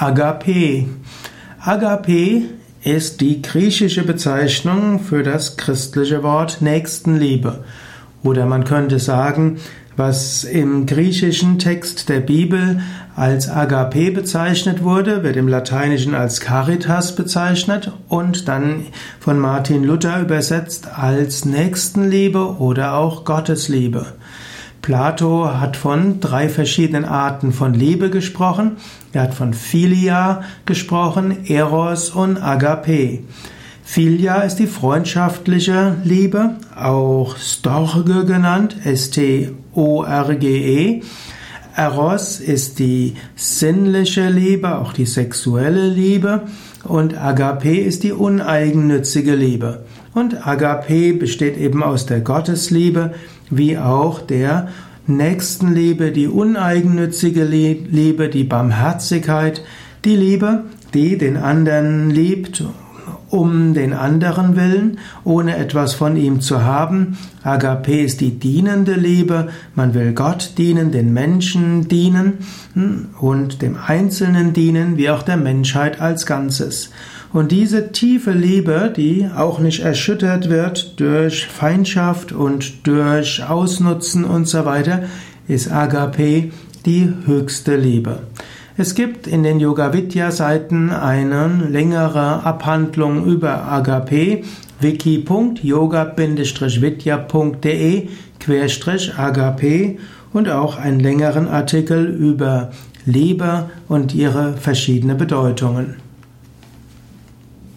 Agape. Agape ist die griechische Bezeichnung für das christliche Wort Nächstenliebe. Oder man könnte sagen, was im griechischen Text der Bibel als Agape bezeichnet wurde, wird im Lateinischen als Caritas bezeichnet und dann von Martin Luther übersetzt als Nächstenliebe oder auch Gottesliebe. Plato hat von drei verschiedenen Arten von Liebe gesprochen. Er hat von Philia gesprochen, Eros und Agape. Philia ist die freundschaftliche Liebe, auch Storge genannt, S-T-O-R-G-E. Eros ist die sinnliche Liebe, auch die sexuelle Liebe. Und Agape ist die uneigennützige Liebe. Und Agape besteht eben aus der Gottesliebe, wie auch der Nächstenliebe, die uneigennützige Liebe, die Barmherzigkeit, die Liebe, die den anderen liebt um den anderen willen, ohne etwas von ihm zu haben. Agape ist die dienende Liebe. Man will Gott dienen, den Menschen dienen hm, und dem Einzelnen dienen, wie auch der Menschheit als Ganzes. Und diese tiefe Liebe, die auch nicht erschüttert wird durch Feindschaft und durch Ausnutzen und so weiter, ist Agape die höchste Liebe. Es gibt in den Yoga Vidya Seiten eine längere Abhandlung über Agape wiki.yoga-vidya.de Agape und auch einen längeren Artikel über Liebe und ihre verschiedenen Bedeutungen.